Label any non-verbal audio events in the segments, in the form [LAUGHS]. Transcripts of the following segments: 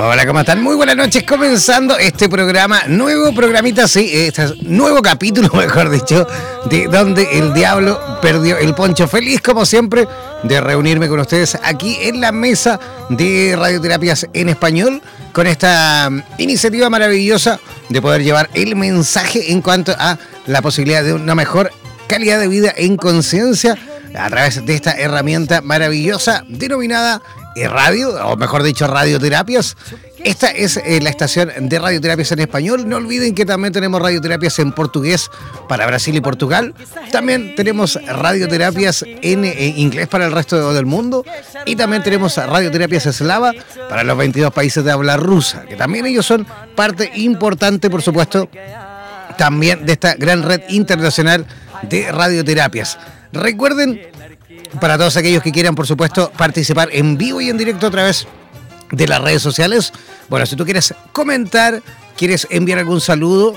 Hola, ¿cómo están? Muy buenas noches, comenzando este programa, nuevo programita, sí, este nuevo capítulo, [LAUGHS] mejor dicho, de donde el diablo perdió el poncho. Feliz, como siempre, de reunirme con ustedes aquí en la mesa de radioterapias en español, con esta mm, iniciativa maravillosa de poder llevar el mensaje en cuanto a la posibilidad de una mejor calidad de vida en conciencia a través de esta herramienta maravillosa denominada radio, o mejor dicho, radioterapias. Esta es eh, la estación de radioterapias en español. No olviden que también tenemos radioterapias en portugués para Brasil y Portugal. También tenemos radioterapias en eh, inglés para el resto del mundo. Y también tenemos radioterapias eslava para los 22 países de habla rusa, que también ellos son parte importante, por supuesto, también de esta gran red internacional de radioterapias. Recuerden para todos aquellos que quieran, por supuesto, participar en vivo y en directo a través de las redes sociales. Bueno, si tú quieres comentar, quieres enviar algún saludo,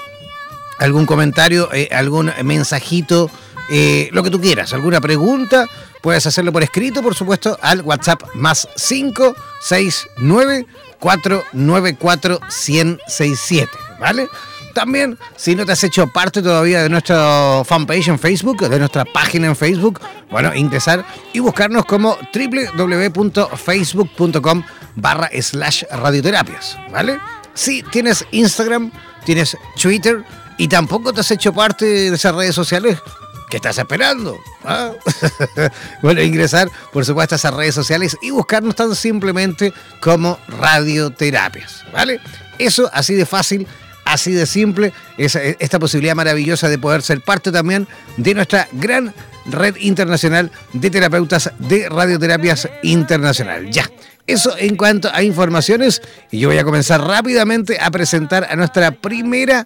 algún comentario, eh, algún mensajito, eh, lo que tú quieras, alguna pregunta, puedes hacerlo por escrito, por supuesto, al WhatsApp más 569 494 1067, ¿vale? También, si no te has hecho parte todavía de nuestra fanpage en Facebook, de nuestra página en Facebook, bueno, ingresar y buscarnos como www.facebook.com barra slash radioterapias, ¿vale? Si tienes Instagram, tienes Twitter y tampoco te has hecho parte de esas redes sociales, ¿Qué estás esperando? ¿Ah? [LAUGHS] bueno, ingresar, por supuesto, a esas redes sociales y buscarnos tan simplemente como radioterapias, ¿vale? Eso así de fácil Así de simple, es esta posibilidad maravillosa de poder ser parte también de nuestra gran red internacional de terapeutas de radioterapias internacional. Ya, eso en cuanto a informaciones, y yo voy a comenzar rápidamente a presentar a nuestra primera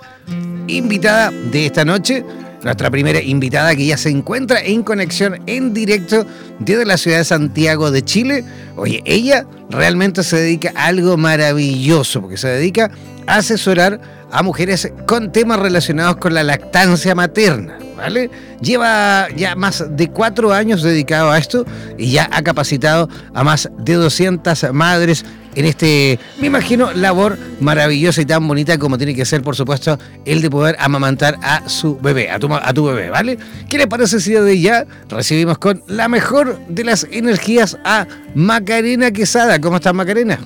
invitada de esta noche, nuestra primera invitada que ya se encuentra en conexión en directo desde la ciudad de Santiago de Chile. Oye, ella realmente se dedica a algo maravilloso, porque se dedica a asesorar a mujeres con temas relacionados con la lactancia materna, ¿vale? Lleva ya más de cuatro años dedicado a esto y ya ha capacitado a más de 200 madres en este, me imagino, labor maravillosa y tan bonita como tiene que ser, por supuesto, el de poder amamantar a su bebé, a tu, a tu bebé, ¿vale? ¿Qué le parece si de ya recibimos con la mejor de las energías a Macarena Quesada? ¿Cómo estás, Macarena?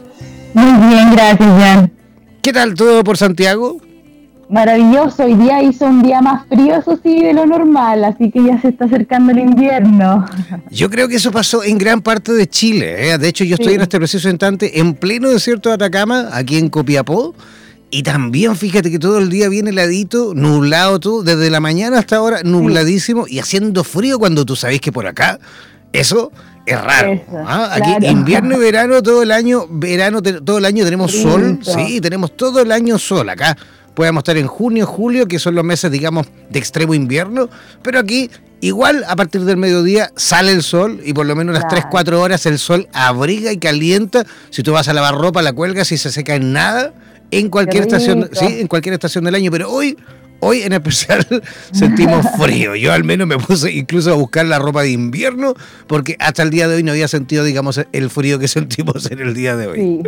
Muy bien, gracias, Jan. ¿Qué tal todo por Santiago? Maravilloso, hoy día hizo un día más frío, eso sí, de lo normal, así que ya se está acercando el invierno. [LAUGHS] Yo creo que eso pasó en gran parte de Chile. ¿eh? De hecho, yo estoy en este preciso instante en pleno desierto de Atacama, aquí en Copiapó, Y también fíjate que todo el día viene heladito, nublado tú, desde la mañana hasta ahora, nubladísimo y haciendo frío cuando tú sabes que por acá eso es raro. ¿ah? Aquí invierno y verano todo el año, verano todo el año tenemos sol, sí, tenemos todo el año sol acá. Podemos estar en junio, julio, que son los meses, digamos, de extremo invierno, pero aquí igual a partir del mediodía sale el sol y por lo menos unas 3, 4 horas el sol abriga y calienta. Si tú vas a lavar ropa, la cuelgas y se seca en nada en cualquier estación, sí, en cualquier estación del año, pero hoy Hoy en especial [LAUGHS] sentimos frío. Yo al menos me puse incluso a buscar la ropa de invierno porque hasta el día de hoy no había sentido, digamos, el frío que [LAUGHS] sentimos en el día de hoy.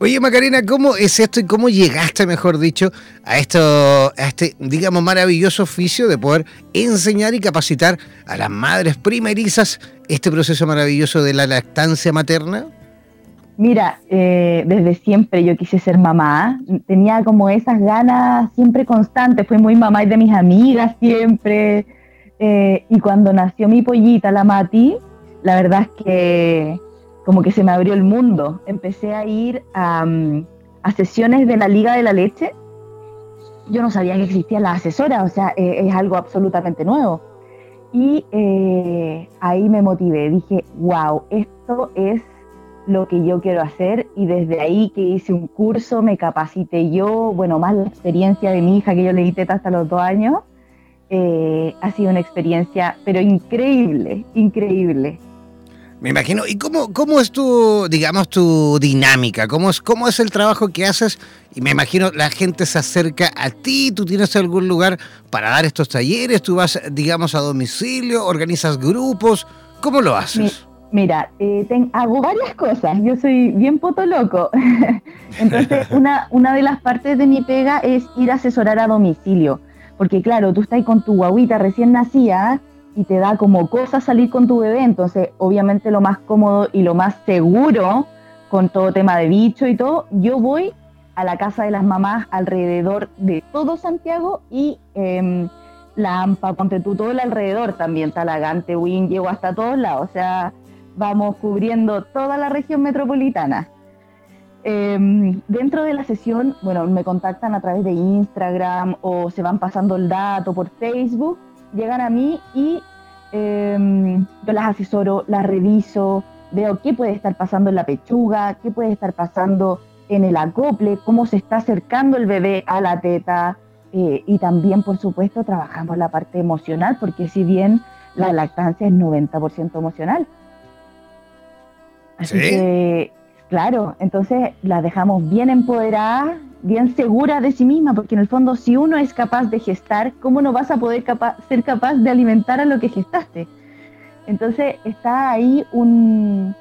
Oye, Macarena, ¿cómo es esto y cómo llegaste, mejor dicho, a esto, a este, digamos, maravilloso oficio de poder enseñar y capacitar a las madres primerizas este proceso maravilloso de la lactancia materna? Mira, eh, desde siempre yo quise ser mamá, tenía como esas ganas siempre constantes, fui muy mamá de mis amigas siempre, eh, y cuando nació mi pollita, la Mati, la verdad es que como que se me abrió el mundo, empecé a ir a, mm, sesiones de la Liga de la Leche, yo no sabía que existía la asesora, o sea, eh, es algo absolutamente nuevo. Y ahí me motivé, dije, wow, esto es lo que yo quiero hacer y desde ahí que hice un curso, me capacité yo, bueno, más la experiencia de mi hija que yo le di teta hasta los dos años, eh, ha sido una experiencia, pero increíble, increíble. Me imagino. ¿Y cómo, cómo es tu, digamos, tu dinámica? ¿Cómo es, ¿Cómo es el trabajo que haces? Y me imagino la gente se acerca a ti, tú tienes algún lugar para dar estos talleres, tú vas, digamos, a domicilio, organizas grupos. ¿Cómo lo haces? Mira, eh, hago varias cosas. Yo soy bien poto loco. [LAUGHS] Entonces, [LAUGHS] una, una de las partes de mi pega es ir a asesorar a domicilio. Porque, claro, tú estás con tu guaguita recién nacida y te da como cosa salir con tu bebé. Entonces, obviamente, lo más cómodo y lo más seguro con todo tema de bicho y todo, yo voy a la casa de las mamás alrededor de todo Santiago y eh, la AMPA, ponte tú todo el alrededor también, Talagante, Win, llego hasta todos lados. O sea, vamos cubriendo toda la región metropolitana. Em, dentro de la sesión, bueno, me contactan a través de Instagram o se van pasando el dato por Facebook, llegan a mí y em, yo las asesoro, las reviso, veo qué puede estar pasando en la pechuga, qué puede estar pasando en el acople, cómo se está acercando el bebé a la teta eh, y también, por supuesto, trabajamos la parte emocional, porque si bien la lactancia es 90% emocional, Así que, claro, entonces la dejamos bien empoderada, bien segura de sí misma, porque en el fondo si uno es capaz de gestar, ¿cómo no vas a poder ser capaz de alimentar a lo que gestaste? Entonces está ahí un,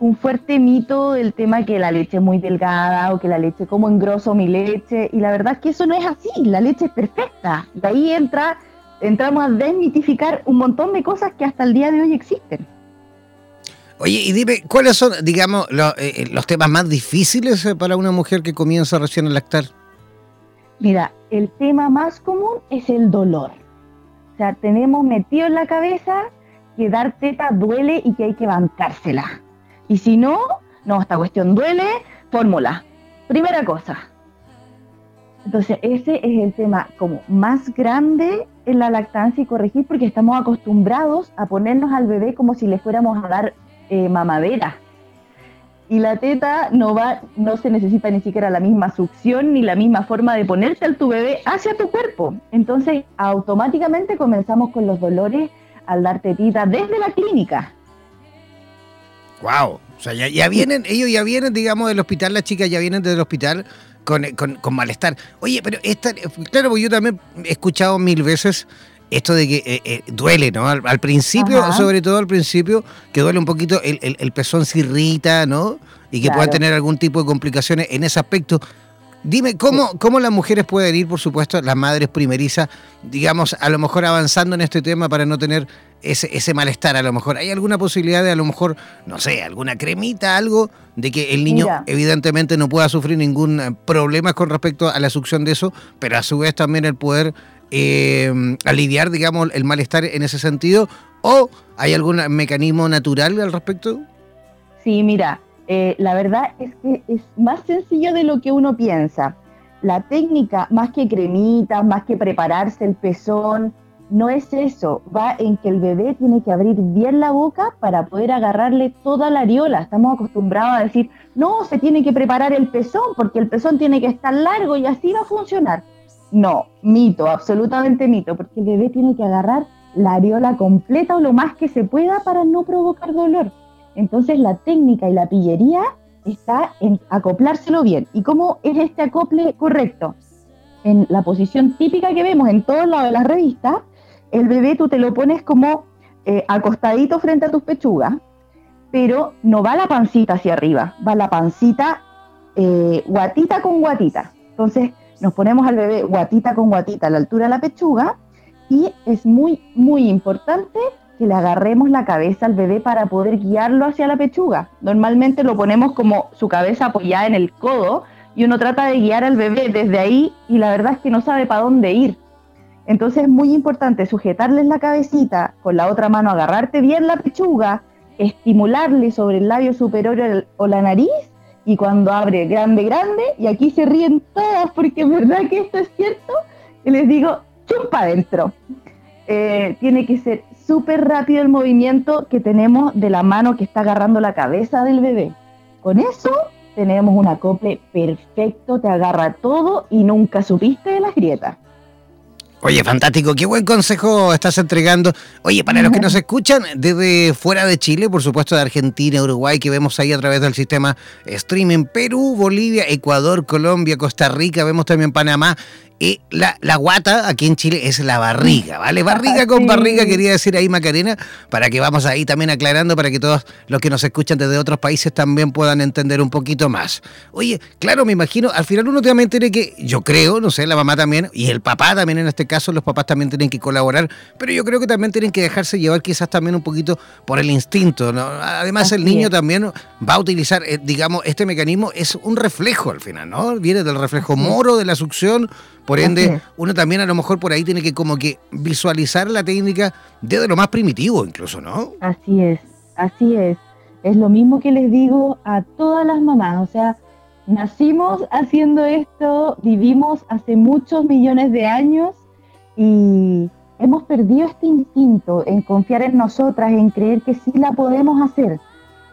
un fuerte mito del tema que la leche es muy delgada o que la leche como engroso mi leche y la verdad es que eso no es así, la leche es perfecta. De ahí entra, entramos a desmitificar un montón de cosas que hasta el día de hoy existen. Oye, y dime, ¿cuáles son, digamos, eh, eh, los temas más difíciles eh, para una mujer que comienza recién a lactar? Mira, el tema más común es el dolor. O sea, tenemos metido en la cabeza que dar teta duele y que hay que bancársela. Y si no, no, esta cuestión duele, fórmula. Primera cosa. Entonces, ese es el tema como más grande en la lactancia y corregir porque estamos acostumbrados a ponernos al bebé como si le fuéramos a dar eh, mamadera. Y la teta no va, no se necesita ni siquiera la misma succión ni la misma forma de ponerte al tu bebé hacia tu cuerpo. Entonces, automáticamente comenzamos con los dolores al dar tetita desde la clínica. Wow, o sea, ya, vienen, ellos ya vienen, digamos, del hospital, las chicas ya vienen del hospital con, con, con malestar. Oye, pero esta, claro, pues yo también he escuchado mil veces esto de que eh, eh, duele, ¿no? Al, principio, sobre todo al principio, que duele un poquito, el, el, pezón se irrita, ¿no? Y que puedan tener algún tipo de complicaciones en ese aspecto. Dime, ¿cómo, ¿cómo las mujeres pueden ir, por supuesto, las madres primerizas, digamos, a lo mejor avanzando en este tema para no tener ese, ese malestar? A lo mejor, ¿hay alguna posibilidad de, a lo mejor, no sé, alguna cremita, algo, de que el niño evidentemente no pueda sufrir ningún eh, problema con respecto a la succión de eso, pero a su vez también el poder eh, aliviar, digamos, el malestar en ese sentido? ¿O hay algún mecanismo natural al respecto? Sí, mira, eh, la verdad es que es más sencillo de lo que uno piensa. la técnica, más que cremitas, más que prepararse el pezón, no es eso, va en que el bebé tiene que abrir bien la boca para poder agarrarle toda la areola. Estamos acostumbrados a decir, no, se tiene que preparar el pezón porque el pezón tiene que estar largo y así va a funcionar. No, mito, absolutamente mito, porque el bebé tiene que agarrar la areola completa o lo más que se pueda para no provocar dolor. Entonces la técnica y la pillería está en acoplárselo bien. ¿Y cómo es este acople correcto? En la posición típica que vemos en todos lados de las revistas, el bebé tú te lo pones como eh, acostadito frente a tus pechugas, pero no va la pancita hacia arriba, va la pancita eh, guatita con guatita. Entonces nos ponemos al bebé guatita con guatita a la altura de la pechuga y es muy, muy importante que le agarremos la cabeza al bebé para poder guiarlo hacia la pechuga. Normalmente lo ponemos como su cabeza apoyada en el codo y uno trata de guiar al bebé desde ahí y la verdad es que no sabe para dónde ir. Entonces es muy importante sujetarles la cabecita, con la otra mano agarrarte bien la pechuga, estimularle sobre el labio superior o la nariz y cuando abre grande, grande, y aquí se ríen todas porque es verdad que esto es cierto, y les digo, chumpa adentro. Eh, tiene que ser súper rápido el movimiento que tenemos de la mano que está agarrando la cabeza del bebé. Con eso tenemos un acople perfecto, te agarra todo y nunca supiste de las grietas. Oye, fantástico, qué buen consejo estás entregando. Oye, para los que nos escuchan desde fuera de Chile, por supuesto de Argentina, Uruguay, que vemos ahí a través del sistema streaming, Perú, Bolivia, Ecuador, Colombia, Costa Rica, vemos también Panamá y la, la, guata aquí en Chile es la barriga, ¿vale? Barriga con barriga, quería decir ahí Macarena, para que vamos ahí también aclarando, para que todos los que nos escuchan desde otros países también puedan entender un poquito más. Oye, claro, me imagino, al final uno también tiene que, yo creo, no sé, la mamá también, y el papá también en este caso, los papás también tienen que colaborar, pero yo creo que también tienen que dejarse llevar quizás también un poquito por el instinto, ¿no? Además, el niño también va a utilizar, eh, digamos, este mecanismo es un reflejo al final, ¿no? Viene del reflejo moro, de la succión por ende, uno también a lo mejor por ahí tiene que como que visualizar la técnica desde lo más primitivo incluso, ¿no? Así es, así es. Es lo mismo que les digo a todas las mamás, o sea, nacimos haciendo esto, vivimos hace muchos millones de años y hemos perdido este instinto en confiar en nosotras, en creer que sí la podemos hacer.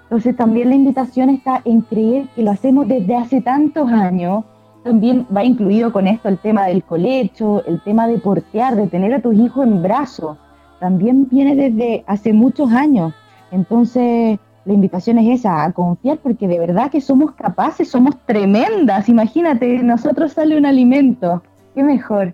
Entonces también la invitación está en creer que lo hacemos desde hace tantos años, también va incluido con esto el tema del colecho, el tema de portear, de tener a tus hijos en brazos. También viene desde hace muchos años. Entonces, la invitación es esa, a confiar porque de verdad que somos capaces, somos tremendas. Imagínate, nosotros sale un alimento. Qué mejor.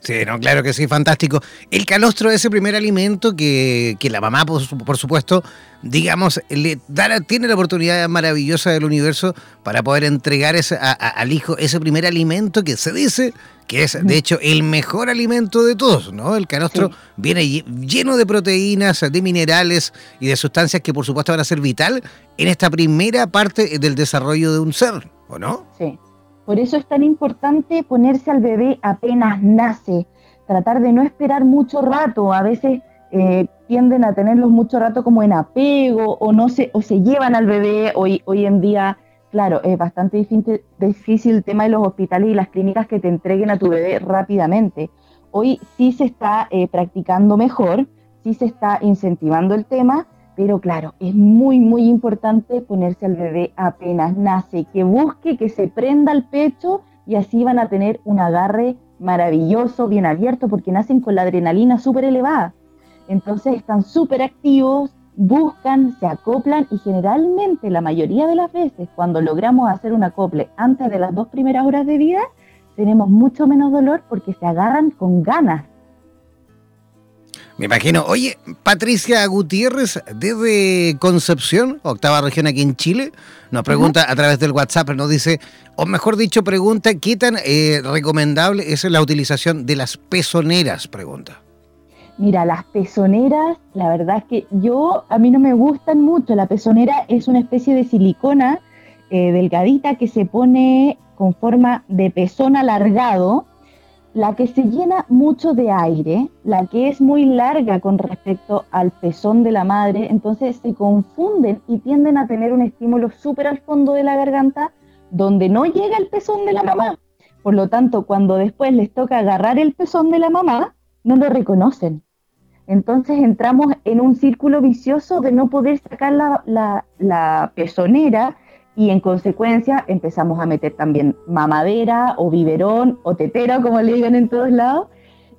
Sí, no, claro que sí, fantástico. El calostro es ese primer alimento que, la mamá, por, supuesto, digamos, le da, tiene la oportunidad maravillosa del universo para poder entregar ese, al hijo ese primer alimento que se dice que es, de hecho, el mejor alimento de todos, ¿no? El calostro viene lleno de proteínas, de minerales y de sustancias que, por supuesto, van a ser vital en esta primera parte del desarrollo de un ser, ¿o no? Sí. Por eso es tan importante ponerse al bebé apenas nace, tratar de no esperar mucho rato. A veces eh, tienden a tenerlos mucho rato como en apego o no se, o se llevan al bebé. Hoy, hoy en día, claro, es bastante difícil, el tema de los hospitales y las clínicas que te entreguen a tu bebé rápidamente. Hoy sí se está eh, practicando mejor, sí se está incentivando el tema pero claro, es muy, muy importante ponerse al bebé apenas nace, que busque, que se prenda al pecho y así van a tener un agarre maravilloso, bien abierto, porque nacen con la adrenalina súper elevada. Entonces están súper activos, buscan, se acoplan y generalmente la mayoría de las veces cuando logramos hacer un acople antes de las dos primeras horas de vida, tenemos mucho menos dolor porque se agarran con ganas me imagino. Oye, Patricia Gutiérrez, desde Concepción, octava región aquí en Chile, nos pregunta a través del WhatsApp, nos dice, o mejor dicho, pregunta, ¿qué tan eh, recomendable es la utilización de las pezoneras? Pregunta. Mira, las pezoneras, la verdad es que yo, a mí no me gustan mucho. La pezonera es una especie de silicona eh, delgadita que se pone con forma de pezón alargado la que se llena mucho de aire, la que es muy larga con respecto al pezón de la madre, entonces se confunden y tienden a tener un estímulo súper al fondo de la garganta donde no llega el pezón de la mamá. Por lo tanto, cuando después les toca agarrar el pezón de la mamá, no lo reconocen. Entonces entramos en un círculo vicioso de no poder sacar la, la, pezonera y en consecuencia empezamos a meter también mamadera o biberón o tetera, como le digan en todos lados,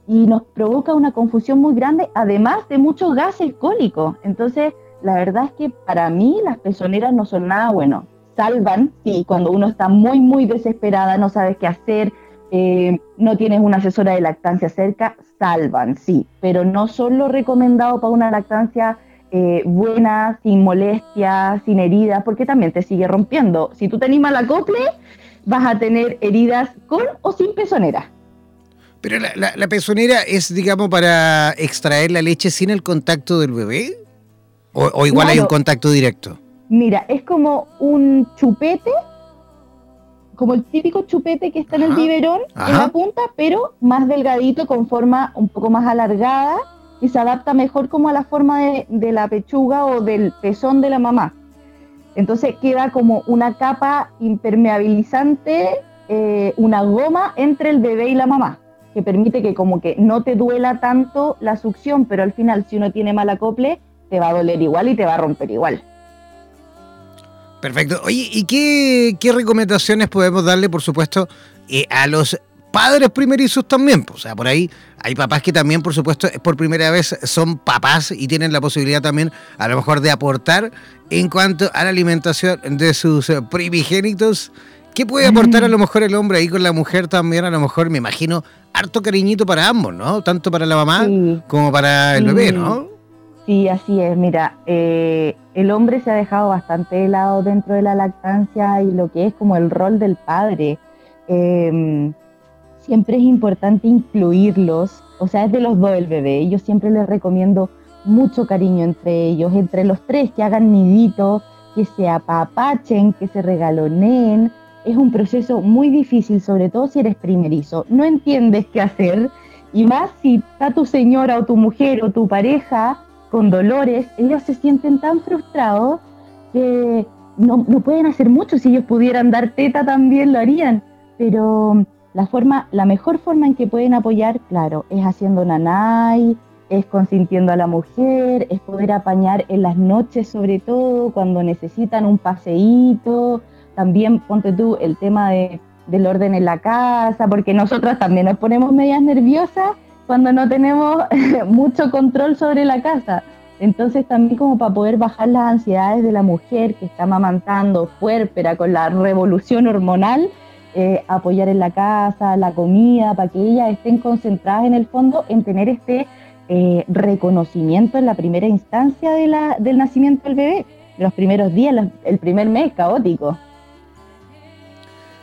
y nos provoca una confusión muy grande, además de muchos gases cólicos. Entonces, la verdad es que para mí las pezoneras no son nada bueno. Salvan, sí, cuando uno está muy, muy desesperada, no sabes qué hacer, eh, no tienes una asesora de lactancia cerca, salvan, sí, pero no son lo recomendado para una lactancia eh, buena, sin molestias, sin heridas, porque también te sigue rompiendo. Si tú te animas la acople, vas a tener heridas con o sin pezonera. Pero la, pezonera es, digamos, para extraer la leche sin el contacto del bebé, o, igual hay un contacto directo. Mira, es como un chupete como el típico chupete que está en el biberón en la punta, pero más delgadito, con forma un poco más alargada y se adapta mejor como a la forma de, la pechuga o del pezón de la mamá. Entonces queda como una capa impermeabilizante, eh, una goma entre el bebé y la mamá, que permite que como que no te duela tanto la succión, pero al final si uno tiene mal acople, te va a doler igual y te va a romper igual. Perfecto. Oye, ¿y qué, recomendaciones podemos darle, por supuesto, eh, a los padres primerizos también? O sea, por ahí hay papás que también, por supuesto, por primera vez son papás y tienen la posibilidad también, a lo mejor, de aportar en cuanto a la alimentación de sus eh, primigénitos. ¿Qué puede aportar a lo mejor el hombre ahí con la mujer también? A lo mejor, me imagino, harto cariñito para ambos, ¿no? Tanto para la mamá como para el bebé, ¿no? Sí, así es. Mira, eh, el hombre se ha dejado bastante de lado dentro de la lactancia y lo que es como el rol del padre. Em, siempre es importante incluirlos, o sea, es de los dos el bebé. Yo siempre les recomiendo mucho cariño entre ellos, entre los tres, que hagan niditos, que se apapachen, que se regaloneen. Es un proceso muy difícil, sobre todo si eres primerizo. No entiendes qué hacer, y más si está tu señora o tu mujer o tu pareja con dolores, ellos se sienten tan frustrados que no, pueden hacer mucho. Si ellos pudieran dar teta también lo harían. Pero la, forma, la mejor forma en que pueden apoyar, claro, es haciendo nanay, es consintiendo a la mujer, es poder apañar en las noches sobre todo, cuando necesitan un paseíto. También ponte tú el tema de, del orden en la casa, porque nosotras también nos ponemos medias nerviosas cuando no tenemos [LAUGHS] mucho control sobre la casa. Entonces también como para poder bajar las ansiedades de la mujer que está amamantando, puérpera, con la revolución hormonal, eh, apoyar en la casa, la comida, para que ellas estén concentradas en el fondo en tener este eh, reconocimiento en la primera instancia de del nacimiento del bebé, los primeros días, el primer mes caótico.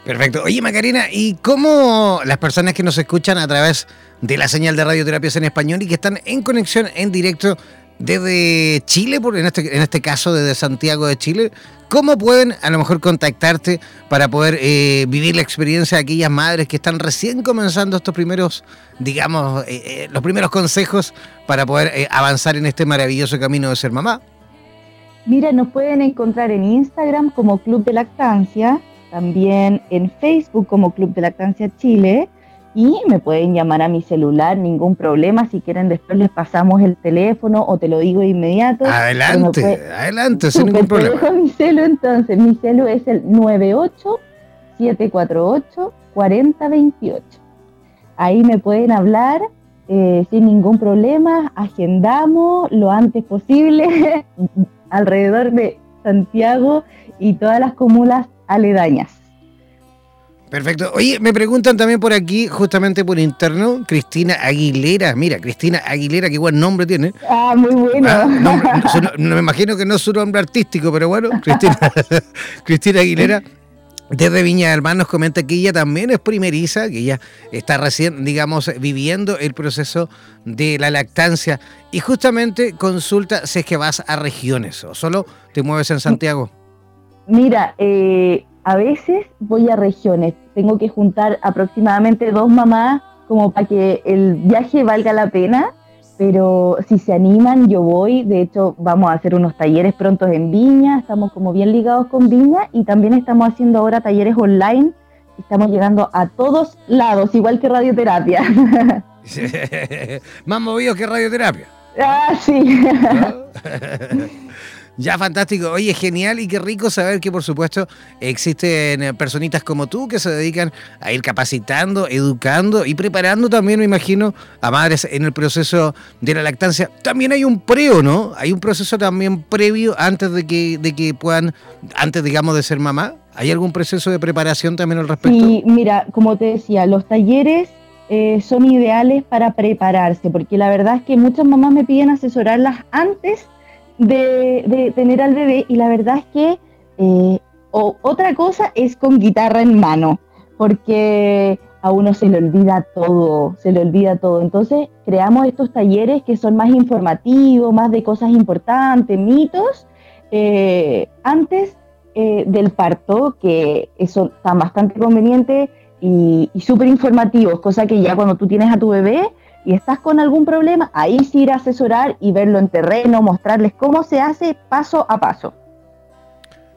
Perfecto. Oye, Macarena, ¿y cómo las personas que nos escuchan a través de la señal de radioterapias en español y que están en conexión en directo desde Chile, por, en, este, en este caso desde Santiago de Chile, ¿cómo pueden a lo mejor contactarte para poder eh, vivir la experiencia de aquellas madres que están recién comenzando estos primeros, digamos, eh, eh, los primeros consejos para poder avanzar en este maravilloso camino de ser mamá? Mira, nos pueden encontrar en Instagram como Club de Lactancia también en Facebook como Club de Lactancia Chile y me pueden llamar a mi celular, ningún problema. Si quieren, después les pasamos el teléfono o te lo digo de inmediato. Adelante, adelante, sin ningún problema. Te dejo mi celu entonces. Mi celu es el 98-748-4028. Ahí me pueden hablar eh, sin ningún problema. Agendamos lo antes posible [LAUGHS] alrededor de Santiago y todas las comunas aledañas. Perfecto. Oye, me preguntan también por aquí, justamente por interno, Cristina Aguilera. Mira, Cristina Aguilera, qué buen nombre tiene. Ah, muy bueno. Ah, no, [LAUGHS] me imagino que no es su nombre artístico, pero bueno, Cristina, [LAUGHS] Cristina Aguilera. Desde Viña del Mar nos comenta que ella también es primeriza, que ella está recién, digamos, viviendo el proceso de la lactancia y justamente consulta si es que vas a regiones o solo te mueves en Santiago. Mira, eh, a veces voy a regiones, tengo que juntar aproximadamente dos mamás como para que el viaje valga la pena, pero si se animan yo voy, de hecho vamos a hacer unos talleres prontos en Viña, estamos como bien ligados con Viña y también estamos haciendo ahora talleres online estamos llegando a todos lados, igual que radioterapia. [LAUGHS] Más movido que radioterapia. Ah, sí. [LAUGHS] Ya, fantástico. Oye, genial y qué rico saber que, por supuesto, existen eh, personitas como tú que se dedican a ir capacitando, educando y preparando también, me imagino, a madres en el proceso de la lactancia. También hay un preo, ¿no? Hay un proceso también previo antes de que, de que puedan, antes, digamos, de ser mamá. ¿Hay algún proceso de preparación también al respecto? Sí, mira, como te decía, los talleres eh, son ideales para prepararse, porque la verdad es que muchas mamás me piden asesorarlas antes de, tener al bebé y la verdad es que eh, otra cosa es con guitarra en mano, porque a uno se le olvida todo, se le olvida todo. Entonces creamos estos talleres que son más informativos, más de cosas importantes, mitos, eh, antes eh, del parto, que eso está bastante conveniente y, y súper informativos, cosa que ya cuando tú tienes a tu bebé, y estás con algún problema, ahí sí ir a asesorar y verlo en terreno, mostrarles cómo se hace paso a paso.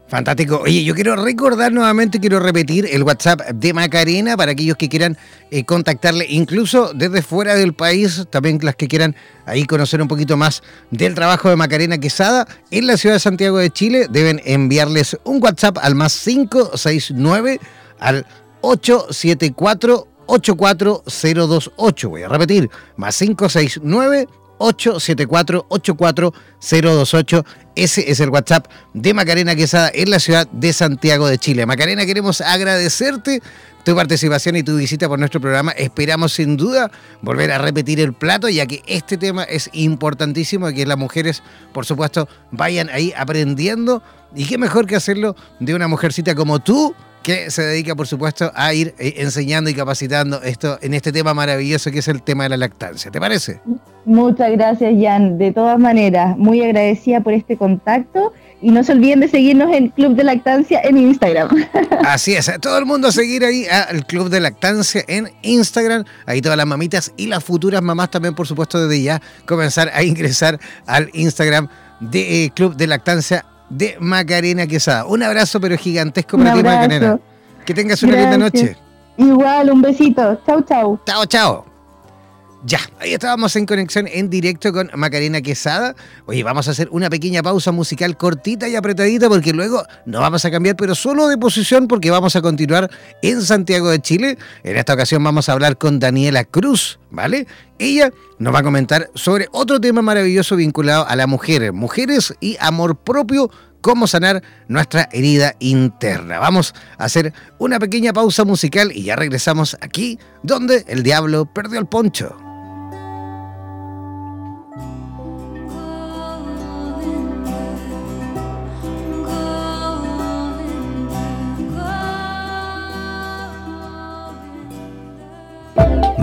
Fantástico. Oye, yo quiero recordar nuevamente, quiero repetir el WhatsApp de Macarena para aquellos que quieran eh, contactarle, incluso desde fuera del país, también las que quieran ahí conocer un poquito más del trabajo de Macarena Quesada en la ciudad de Santiago de Chile, deben enviarles un WhatsApp al más 569 al 874 84028. Voy a repetir, más 569 874 84028. Ese es el WhatsApp de Macarena Quesada en la ciudad de Santiago de Chile. Macarena, queremos agradecerte tu participación y tu visita por nuestro programa. Esperamos sin duda volver a repetir el plato, ya que este tema es importantísimo y que las mujeres, por supuesto, vayan ahí aprendiendo. Y qué mejor que hacerlo de una mujercita como tú, que se dedica, por supuesto, a ir eh, enseñando y capacitando esto en este tema maravilloso que es el tema de la lactancia. ¿Te parece? Muchas gracias, Jan. De todas maneras, muy agradecida por este contacto. Y no se olviden de seguirnos en Club de Lactancia en Instagram. [LAUGHS] Así es, todo el mundo a seguir ahí al Club de Lactancia en Instagram. Ahí todas las mamitas y las futuras mamás también, por supuesto, desde ya comenzar a ingresar al Instagram de eh, Club de Lactancia de Macarena Quesada. Un abrazo pero gigantesco para ti, Macarena. Que tengas una linda noche. Igual, un besito. Chau, chau. Chao, chao. Ya, ahí estábamos en conexión en directo con Macarena Quesada. Oye, vamos a hacer una pequeña pausa musical cortita y apretadita porque luego no vamos a cambiar, pero solo de posición porque vamos a continuar en Santiago de Chile. En esta ocasión vamos a hablar con Daniela Cruz, ¿vale? Ella nos va a comentar sobre otro tema maravilloso vinculado a la mujer, mujeres y amor propio cómo sanar nuestra herida interna. Vamos a hacer una pequeña pausa musical y ya regresamos aquí donde el diablo perdió el poncho.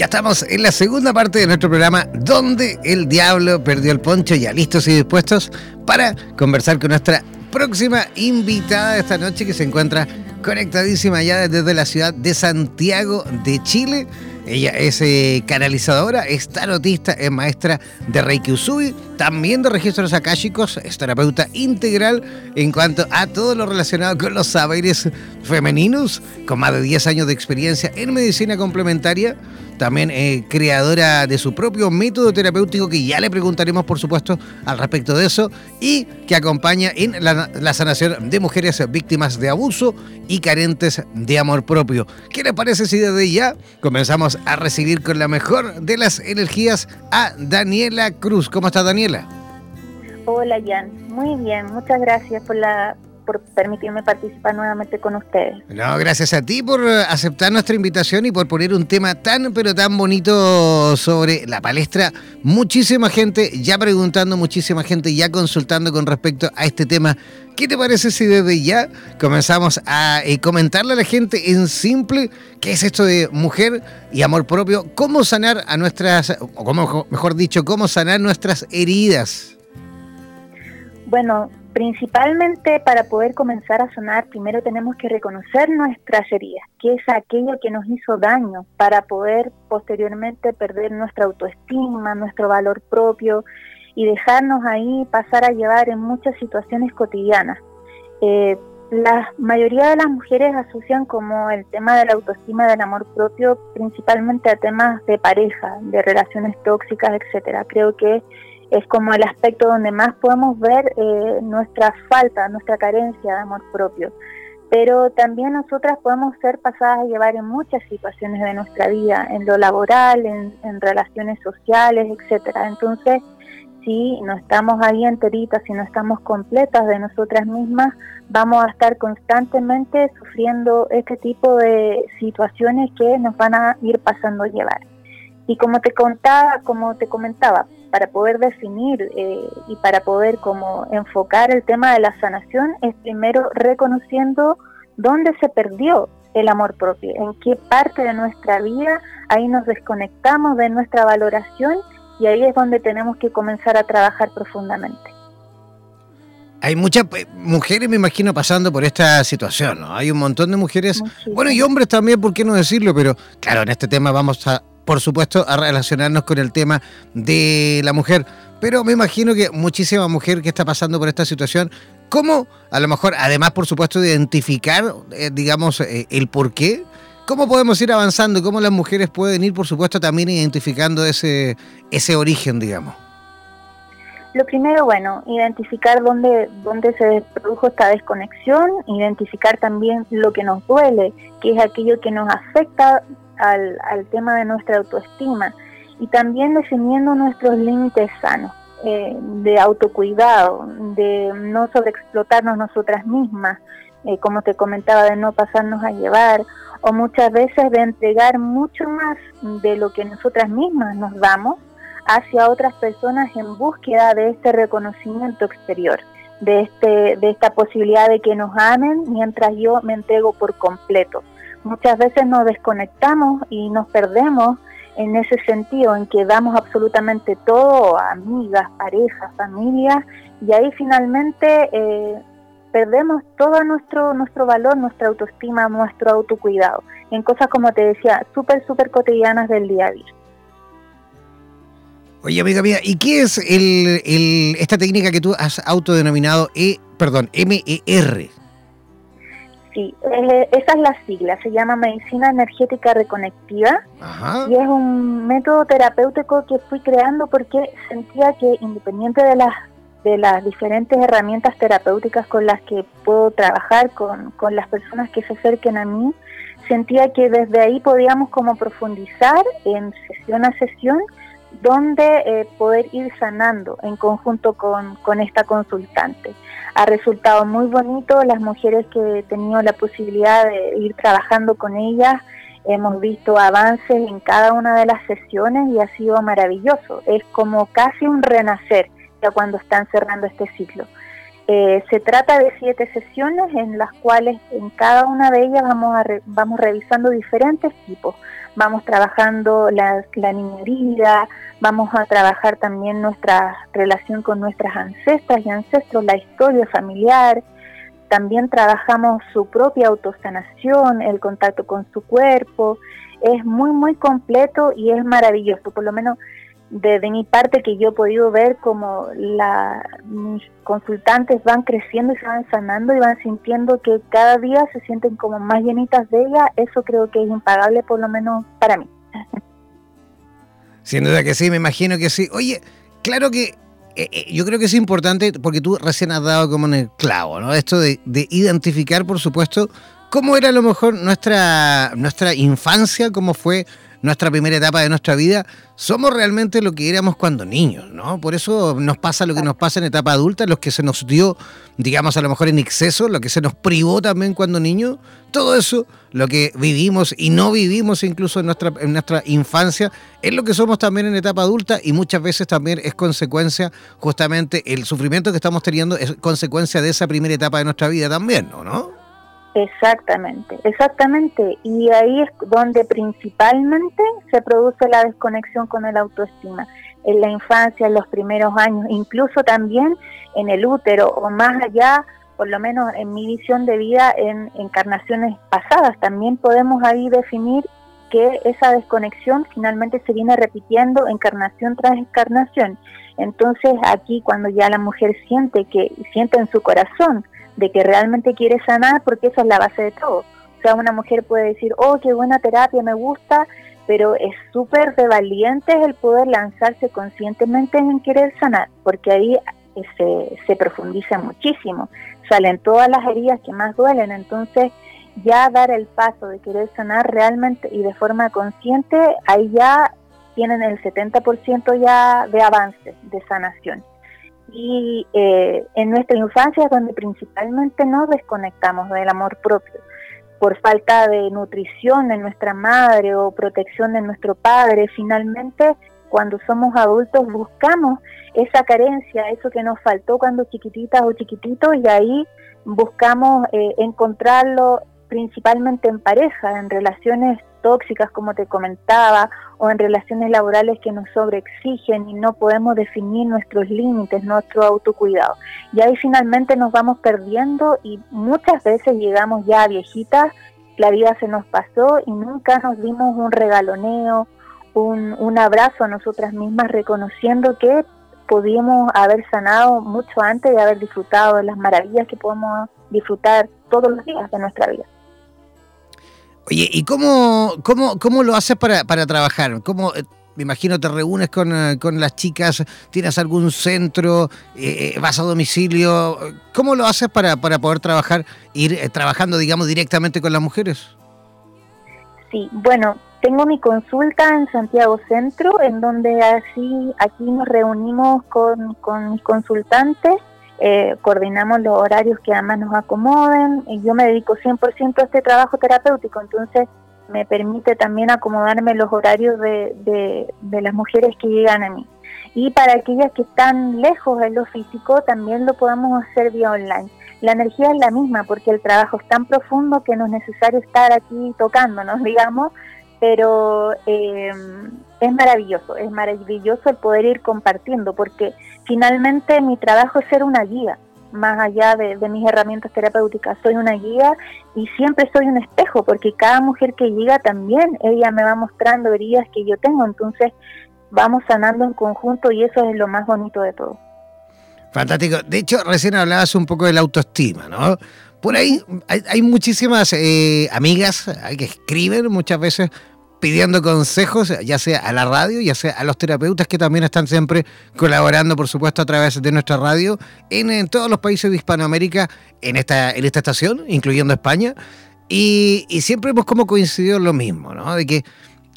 Ya, estamos en la segunda parte de nuestro programa donde el diablo perdió el poncho, ya listos y dispuestos para conversar con nuestra próxima invitada de esta noche que se encuentra conectadísima ya desde la ciudad de Santiago de Chile. Ella es eh, canalizadora, es tarotista, es maestra de Reiki Usui, también de registros akáshicos, es terapeuta integral en cuanto a todo lo relacionado con los saberes femeninos, con más de 10 años de experiencia en medicina complementaria también eh, creadora de su propio método terapéutico que ya le preguntaremos por supuesto al respecto de eso y que acompaña en la, sanación de mujeres víctimas de abuso y carentes de amor propio. ¿Qué le parece si desde ya comenzamos a recibir con la mejor de las energías a Daniela Cruz? ¿Cómo está Daniela? Hola Jan, muy bien, muchas gracias por la por permitirme participar nuevamente con ustedes. No, gracias a ti por aceptar nuestra invitación y por poner un tema tan pero tan bonito sobre la palestra. Muchísima gente ya preguntando, muchísima gente ya consultando con respecto a este tema. ¿Qué te parece si desde ya comenzamos a eh, comentarle a la gente en simple qué es esto de mujer y amor propio? ¿Cómo sanar a nuestras, o mejor dicho, cómo sanar nuestras heridas? Bueno, Principalmente para poder comenzar a sanar, primero tenemos que reconocer nuestras heridas, que es aquello que nos hizo daño, para poder posteriormente perder nuestra autoestima, nuestro valor propio y dejarnos ahí pasar a llevar en muchas situaciones cotidianas. Eh, la mayoría de las mujeres asocian como el tema de la autoestima, del amor propio, principalmente a temas de pareja, de relaciones tóxicas, etcétera. Creo que es como el aspecto donde más podemos ver eh, nuestra falta, nuestra carencia de amor propio. Pero también nosotras podemos ser pasadas a llevar en muchas situaciones de nuestra vida, en lo laboral, en, relaciones sociales, etcétera. Entonces, si no estamos ahí enteritas, si no estamos completas de nosotras mismas, vamos a estar constantemente sufriendo este tipo de situaciones que nos van a ir pasando a llevar. Y como te contaba, como te comentaba, para poder definir eh, y para poder como enfocar el tema de la sanación es primero reconociendo dónde se perdió el amor propio, en qué parte de nuestra vida ahí nos desconectamos de nuestra valoración y ahí es donde tenemos que comenzar a trabajar profundamente. Hay muchas eh, mujeres, me imagino, pasando por esta situación, ¿no? Hay un montón de mujeres, bueno, y hombres también, ¿por qué no decirlo? Pero claro, en este tema vamos a por supuesto, a relacionarnos con el tema de la mujer. Pero me imagino que muchísima mujer que está pasando por esta situación, ¿cómo, a lo mejor, además, por supuesto, de identificar, eh, digamos, eh, el por qué? ¿Cómo podemos ir avanzando? ¿Cómo las mujeres pueden ir, por supuesto, también identificando ese, ese origen, digamos? Lo primero, bueno, identificar dónde, dónde se produjo esta desconexión, identificar también lo que nos duele, que es aquello que nos afecta al, al tema de nuestra autoestima y también definiendo nuestros límites sanos. Eh, de autocuidado, de no sobreexplotarnos nosotras mismas, eh, como te comentaba, de no pasarnos a llevar, o muchas veces de entregar mucho más de lo que nosotras mismas nos damos hacia otras personas en búsqueda de este reconocimiento exterior, de, este, de esta posibilidad de que nos amen mientras yo me entrego por completo. Muchas veces nos desconectamos y nos perdemos en ese sentido, en que damos absolutamente todo amigas, parejas, familias, y ahí finalmente eh, perdemos todo nuestro, nuestro valor, nuestra autoestima, nuestro autocuidado, en cosas como te decía, súper, súper cotidianas del día a día. Oye, amiga mía, ¿y qué es el, el, esta técnica que tú has autodenominado E, perdón, MER? Sí, eh, esa es la sigla, se llama Medicina Energética Reconectiva. Y es un método terapéutico que fui creando porque sentía que independiente de las de las diferentes herramientas terapéuticas con las que puedo trabajar con, con las personas que se acerquen a mí, sentía que desde ahí podíamos como profundizar en sesión a sesión donde eh, poder ir sanando en conjunto con, con esta consultante ha resultado muy bonito. Las mujeres que he tenido la posibilidad de ir trabajando con ellas, hemos visto avances en cada una de las sesiones y ha sido maravilloso. Es como casi un renacer ya cuando están cerrando este ciclo. Eh, se trata de siete sesiones en las cuales en cada una de ellas vamos, a vamos revisando diferentes tipos. Vamos trabajando la, la niñería, vamos a trabajar también nuestra relación con nuestras ancestras y ancestros, la historia familiar. También trabajamos su propia autosanación, el contacto con su cuerpo. Es muy, muy completo y es maravilloso. Por lo menos de, mi parte que yo he podido ver como la, mis consultantes van creciendo y se van sanando y van sintiendo que cada día se sienten como más llenitas de ella, eso creo que es impagable por lo menos para mí. Sin duda que sí, me imagino que sí. Oye, claro que eh, eh, yo creo que es importante porque tú recién has dado como en el clavo, ¿no? Esto de, de identificar, por supuesto, cómo era a lo mejor nuestra, nuestra infancia, cómo fue nuestra primera etapa de nuestra vida, somos realmente lo que éramos cuando niños, ¿no? Por eso nos pasa lo que nos pasa en etapa adulta, lo que se nos dio, digamos, a lo mejor en exceso, lo que se nos privó también cuando niños, todo eso, lo que vivimos y no vivimos incluso en nuestra, en nuestra infancia, es lo que somos también en etapa adulta y muchas veces también es consecuencia, justamente el sufrimiento que estamos teniendo es consecuencia de esa primera etapa de nuestra vida también, ¿no? Exactamente, exactamente. Y ahí es donde principalmente se produce la desconexión con el autoestima. En la infancia, en los primeros años, incluso también en el útero o más allá, por lo menos en mi visión de vida en encarnaciones pasadas, también podemos ahí definir que esa desconexión finalmente se viene repitiendo encarnación tras encarnación. Entonces aquí cuando ya la mujer siente que siente en su corazón de que realmente quiere sanar, porque esa es la base de todo. O sea, una mujer puede decir, oh, qué buena terapia, me gusta, pero es súper de valientes el poder lanzarse conscientemente en querer sanar, porque ahí eh, se, se profundiza muchísimo, salen todas las heridas que más duelen, entonces ya dar el paso de querer sanar realmente y de forma consciente, ahí ya tienen el 70% ya de avance, de sanación y eh, en nuestra infancia donde principalmente nos desconectamos del amor propio por falta de nutrición de nuestra madre o protección de nuestro padre. Finalmente, cuando somos adultos buscamos esa carencia, eso que nos faltó cuando chiquititas o chiquititos y ahí buscamos eh, encontrarlo principalmente en pareja, en relaciones tóxicas, como te comentaba, o en relaciones laborales que nos sobreexigen y no podemos definir nuestros límites, nuestro autocuidado. Y ahí finalmente nos vamos perdiendo y muchas veces llegamos ya a viejitas, la vida se nos pasó y nunca nos dimos un regaloneo, un, un abrazo a nosotras mismas reconociendo que podíamos haber sanado mucho antes de haber disfrutado de las maravillas que podemos disfrutar todos los días de nuestra vida. Oye, ¿y cómo, cómo, cómo lo haces para, para trabajar? ¿Cómo, eh, me imagino te reúnes con, eh, con, las chicas, tienes algún centro, eh, vas a domicilio. ¿Cómo lo haces para, para poder trabajar, ir trabajando, digamos, directamente con las mujeres? Sí, bueno, tengo mi consulta en Santiago Centro, en donde así aquí nos reunimos con, con mis consultantes eh, coordinamos los horarios que además nos acomoden. Y yo me dedico 100% a este trabajo terapéutico, entonces me permite también acomodarme los horarios de, de, las mujeres que llegan a mí. Y para aquellas que están lejos de lo físico, también lo podemos hacer vía online. La energía es la misma porque el trabajo es tan profundo que no es necesario estar aquí tocándonos, [LAUGHS] digamos, pero eh, es maravilloso, es maravilloso el poder ir compartiendo, porque finalmente mi trabajo es ser una guía, más allá de, mis herramientas terapéuticas, soy una guía y siempre soy un espejo, porque cada mujer que llega también, ella me va mostrando heridas que yo tengo, entonces vamos sanando en conjunto y eso es lo más bonito de todo. Fantástico. De hecho, recién hablabas un poco de la autoestima, ¿no? Por ahí hay, muchísimas eh, amigas que escriben muchas veces pidiendo consejos, ya sea a la radio, ya sea a los terapeutas que también están siempre colaborando, por supuesto, a través de nuestra radio en, todos los países de Hispanoamérica, en esta, en esta estación, incluyendo España. Y, siempre hemos como coincidido en lo mismo, ¿no? De que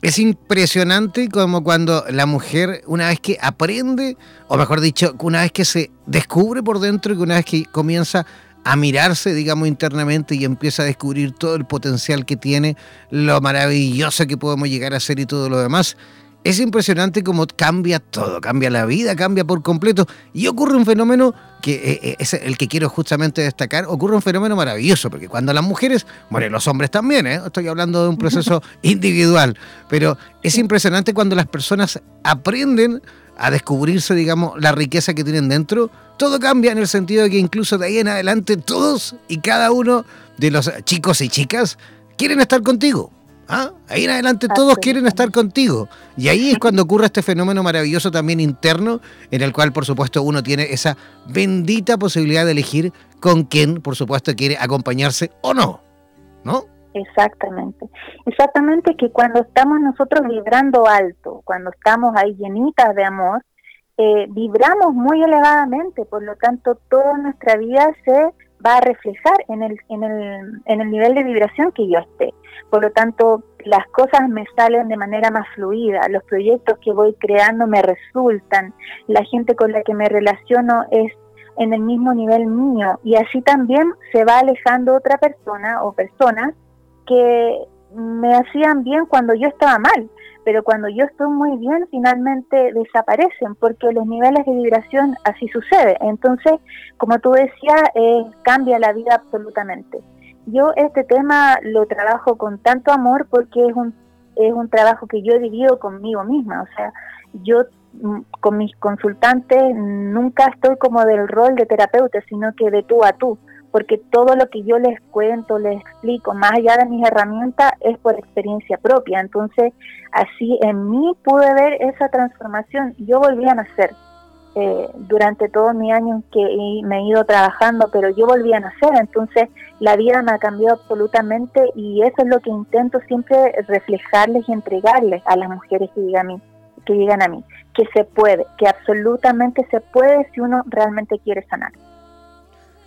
es impresionante como cuando la mujer, una vez que aprende, o mejor dicho, una vez que se descubre por dentro y que una vez que comienza a mirarse, digamos, internamente y empieza a descubrir todo el potencial que tiene, lo maravilloso que podemos llegar a ser y todo lo demás. es impresionante cómo cambia todo, cambia la vida, cambia por completo. Y ocurre un fenómeno que eh, eh, es el que quiero justamente destacar, ocurre un fenómeno maravilloso, porque cuando las mujeres, bueno, los hombres también, ¿eh? estoy hablando de un proceso [LAUGHS] individual, pero es impresionante cuando las personas aprenden a descubrirse, digamos, la riqueza que tienen dentro, todo cambia en el sentido de que incluso de ahí en adelante todos y cada uno de los chicos y chicas quieren estar contigo. ¿Ah? Ahí en adelante todos quieren estar contigo. Y ahí es cuando ocurre este fenómeno maravilloso también interno, en el cual por supuesto uno tiene esa bendita posibilidad de elegir con quién por supuesto quiere acompañarse o no. ¿No? Exactamente. Exactamente que cuando estamos nosotros vibrando alto, cuando estamos ahí llenitas de amor, eh, vibramos muy elevadamente, por lo tanto toda nuestra vida se va a reflejar en el, en el, en el nivel de vibración que yo esté. Por lo tanto, las cosas me salen de manera más fluida, los proyectos que voy creando me resultan, la gente con la que me relaciono es en el mismo nivel mío y así también se va alejando otra persona o personas que me hacían bien cuando yo estaba mal pero cuando yo estoy muy bien, finalmente desaparecen, porque los niveles de vibración así sucede. Entonces, como tú decías, eh, cambia la vida absolutamente. Yo este tema lo trabajo con tanto amor porque es un, es un trabajo que yo he vivido conmigo misma. O sea, yo mm, con mis consultantes nunca estoy como del rol de terapeuta, sino que de tú a tú porque todo lo que yo les cuento, les explico, más allá de mis herramientas, es por experiencia propia. Entonces, así en mí pude ver esa transformación. Yo volví a nacer eh, durante todos mis años que me he ido trabajando, pero yo volví a nacer. Entonces, la vida me ha cambiado absolutamente y eso es lo que intento siempre reflejarles y entregarles a las mujeres que llegan a mí, que llegan a mí, que se puede, que absolutamente se puede si uno realmente quiere sanar.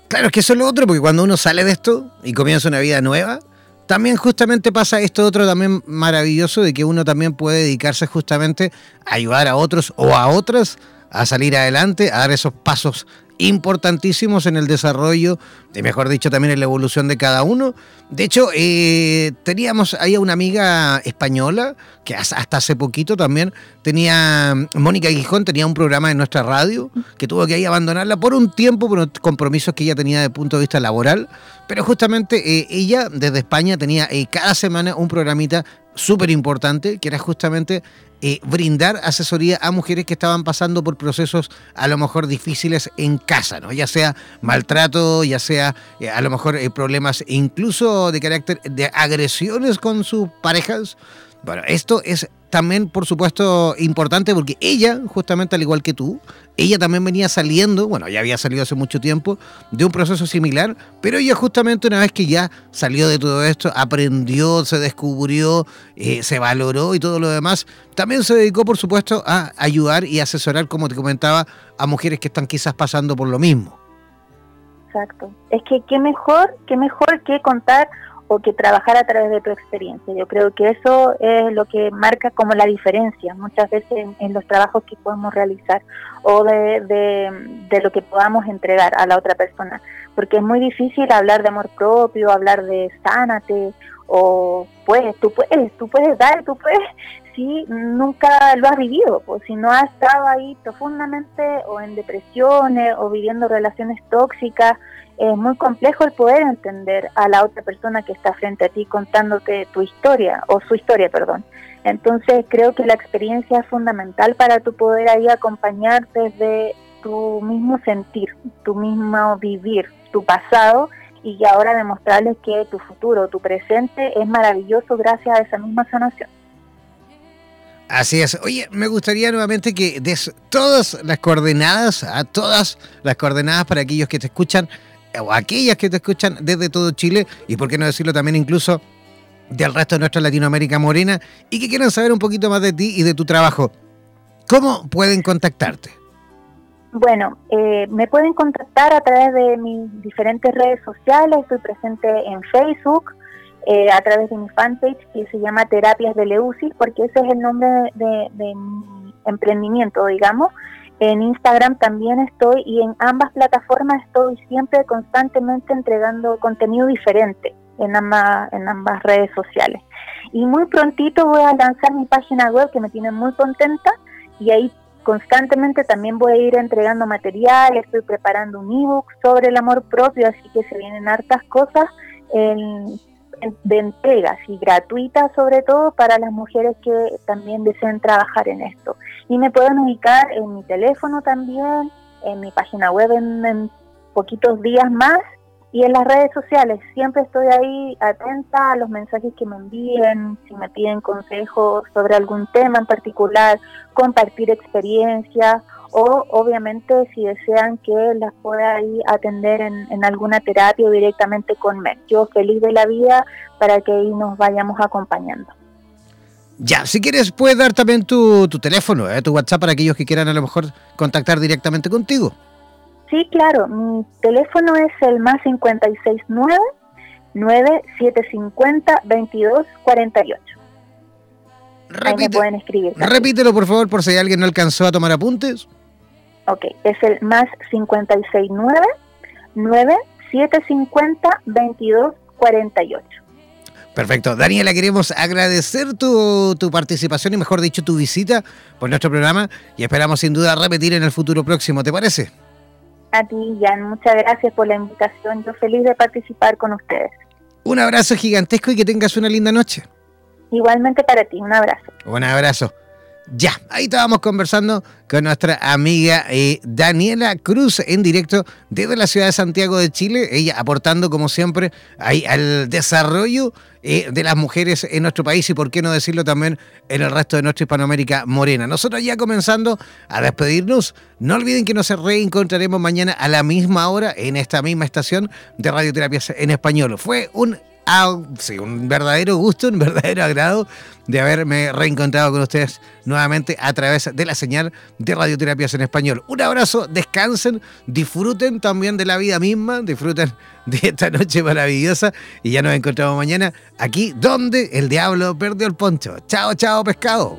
Claro, es que eso es lo otro, porque cuando uno sale de esto y comienza una vida nueva, también justamente pasa esto otro también maravilloso de que uno también puede dedicarse justamente a ayudar a otros o a otras a salir adelante, a dar esos pasos importantísimos en el desarrollo, y mejor dicho, también en la evolución de cada uno. De hecho, eh, teníamos ahí una amiga española que hasta hace poquito también tenía, Mónica Guijón tenía un programa en nuestra radio que tuvo que ahí abandonarla por un tiempo por compromisos que ella tenía el punto de vista laboral, pero justamente eh, ella desde España tenía eh, cada semana un programita súper importante, que era justamente eh, brindar asesoría a mujeres que estaban pasando por procesos a lo mejor difíciles en casa, ¿no? Ya sea maltrato, ya sea eh, a lo mejor eh, problemas incluso de carácter de agresiones con sus parejas. Bueno, esto es también, por supuesto, importante porque ella, justamente al igual que tú, ella también venía saliendo, bueno, ya había salido hace mucho tiempo, de un proceso similar, pero ella justamente una vez que ya salió de todo esto, aprendió, se descubrió, eh, se valoró y todo lo demás, también se dedicó, por supuesto, a ayudar y asesorar, como te comentaba, a mujeres que están quizás pasando por lo mismo. Exacto. Es que qué mejor, qué mejor que contar o que trabajar a través de tu experiencia. Yo creo que eso es lo que marca como la diferencia muchas veces en, los trabajos que podemos realizar o de, de, lo que podamos entregar a la otra persona. Porque es muy difícil hablar de amor propio, hablar de sánate o puedes, tú puedes, tú puedes dar, tú puedes, si nunca lo has vivido, pues si no has estado ahí profundamente o en depresiones o viviendo relaciones tóxicas es muy complejo el poder entender a la otra persona que está frente a ti contándote tu historia, o su historia, perdón. Entonces creo que la experiencia es fundamental para tu poder ahí acompañar desde tu mismo sentir, tu mismo vivir, tu pasado y ahora demostrarles que tu futuro, tu presente es maravilloso gracias a esa misma sanación. Así es. Oye, me gustaría nuevamente que des todas las coordenadas, a todas las coordenadas para aquellos que te escuchan o aquellas que te escuchan desde todo Chile y por qué no decirlo también incluso del resto de nuestra Latinoamérica morena y que quieran saber un poquito más de ti y de tu trabajo. ¿Cómo pueden contactarte? Bueno, eh, me pueden contactar a través de mis diferentes redes sociales. Estoy presente en Facebook, eh, a través de mi fanpage que se llama Terapias de Leusis, porque ese es el nombre de mi emprendimiento, digamos. En Instagram también estoy y en ambas plataformas estoy siempre constantemente entregando contenido diferente, en ambas, en ambas redes sociales. Y muy prontito voy a lanzar mi página web que me tiene muy contenta y ahí constantemente también voy a ir entregando material, estoy preparando un ebook sobre el amor propio, así que se vienen hartas cosas de entregas y gratuitas sobre todo para las mujeres que también deseen trabajar en esto. Y me pueden ubicar en mi teléfono también, en mi página web en poquitos días más y en las redes sociales siempre estoy ahí atenta a los mensajes que me envíen, si me piden consejos sobre algún tema en particular, compartir experiencias o obviamente si desean que las pueda ahí atender en, alguna terapia o directamente con MED. Yo feliz de la vida para que ahí nos vayamos acompañando. Ya, si quieres puedes dar también tu, tu teléfono, eh, tu WhatsApp para aquellos que quieran a lo mejor contactar directamente contigo. Sí, claro, mi teléfono es el más 569 9750 2248. Ahí me pueden escribir. Repítelo, por favor, por si alguien no alcanzó a tomar apuntes. Ok, es el más 569 9750 2248. Perfecto. Daniela, queremos agradecer tu, tu, participación y, mejor dicho, tu visita por nuestro programa y esperamos sin duda repetir en el futuro próximo. ¿Te parece? A ti, Jan, muchas gracias por la invitación. Yo feliz de participar con ustedes. Un abrazo gigantesco y que tengas una linda noche. Igualmente para ti, un abrazo. Un abrazo. Ya, ahí estábamos conversando con nuestra amiga eh, Daniela Cruz en directo desde la ciudad de Santiago de Chile, ella aportando como siempre ahí al desarrollo eh, de las mujeres en nuestro país y por qué no decirlo también en el resto de nuestra Hispanoamérica morena. Nosotros ya comenzando a despedirnos, no olviden que nos reencontraremos mañana a la misma hora en esta misma estación de Radioterapias en Español. Fue un sí, un verdadero gusto, un verdadero agrado de haberme reencontrado con ustedes nuevamente a través de la señal de Radioterapias en Español. Un abrazo, descansen, disfruten también de la vida misma, disfruten de esta noche maravillosa y ya nos encontramos mañana aquí donde el diablo perdió el poncho. Chao, chao, pescado.